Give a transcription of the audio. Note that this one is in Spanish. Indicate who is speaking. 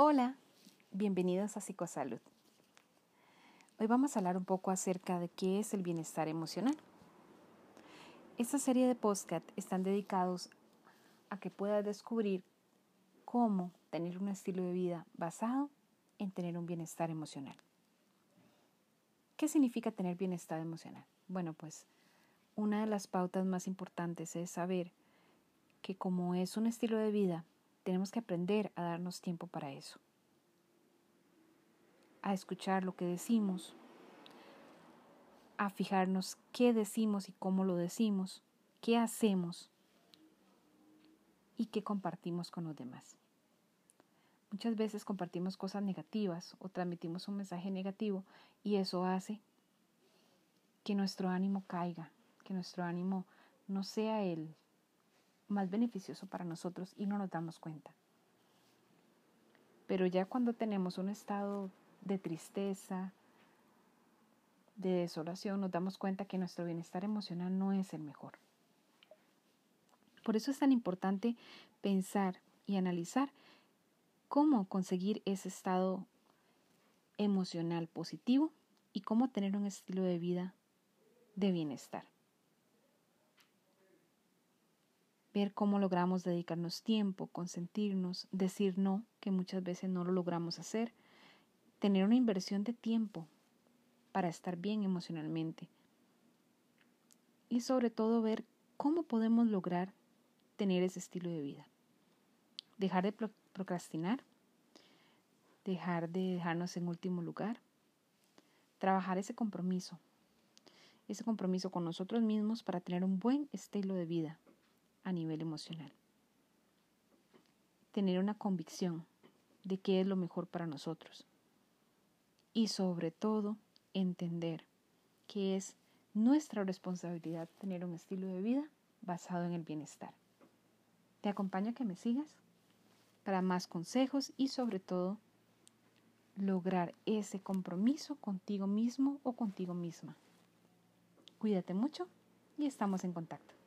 Speaker 1: Hola, bienvenidos a Psicosalud. Hoy vamos a hablar un poco acerca de qué es el bienestar emocional. Esta serie de podcast están dedicados a que puedas descubrir cómo tener un estilo de vida basado en tener un bienestar emocional. ¿Qué significa tener bienestar emocional? Bueno, pues una de las pautas más importantes es saber que como es un estilo de vida, tenemos que aprender a darnos tiempo para eso, a escuchar lo que decimos, a fijarnos qué decimos y cómo lo decimos, qué hacemos. Y qué compartimos con los demás. Muchas veces compartimos cosas negativas o transmitimos un mensaje negativo y eso hace que nuestro ánimo caiga, que nuestro ánimo no sea el más beneficioso para nosotros y no nos damos cuenta. Pero ya cuando tenemos un estado de tristeza, de desolación, nos damos cuenta que nuestro bienestar emocional no es el mejor. Por eso es tan importante pensar y analizar cómo conseguir ese estado emocional positivo y cómo tener un estilo de vida de bienestar. Ver cómo logramos dedicarnos tiempo, consentirnos, decir no, que muchas veces no lo logramos hacer, tener una inversión de tiempo para estar bien emocionalmente y sobre todo ver cómo podemos lograr tener ese estilo de vida. Dejar de procrastinar, dejar de dejarnos en último lugar, trabajar ese compromiso, ese compromiso con nosotros mismos para tener un buen estilo de vida, a nivel emocional. Tener una convicción de qué es lo mejor para nosotros. Y sobre todo, entender que es nuestra responsabilidad tener un estilo de vida basado en el bienestar. Te acompaño a que me sigas para más consejos y sobre todo lograr ese compromiso contigo mismo o contigo misma. Cuídate mucho y estamos en contacto.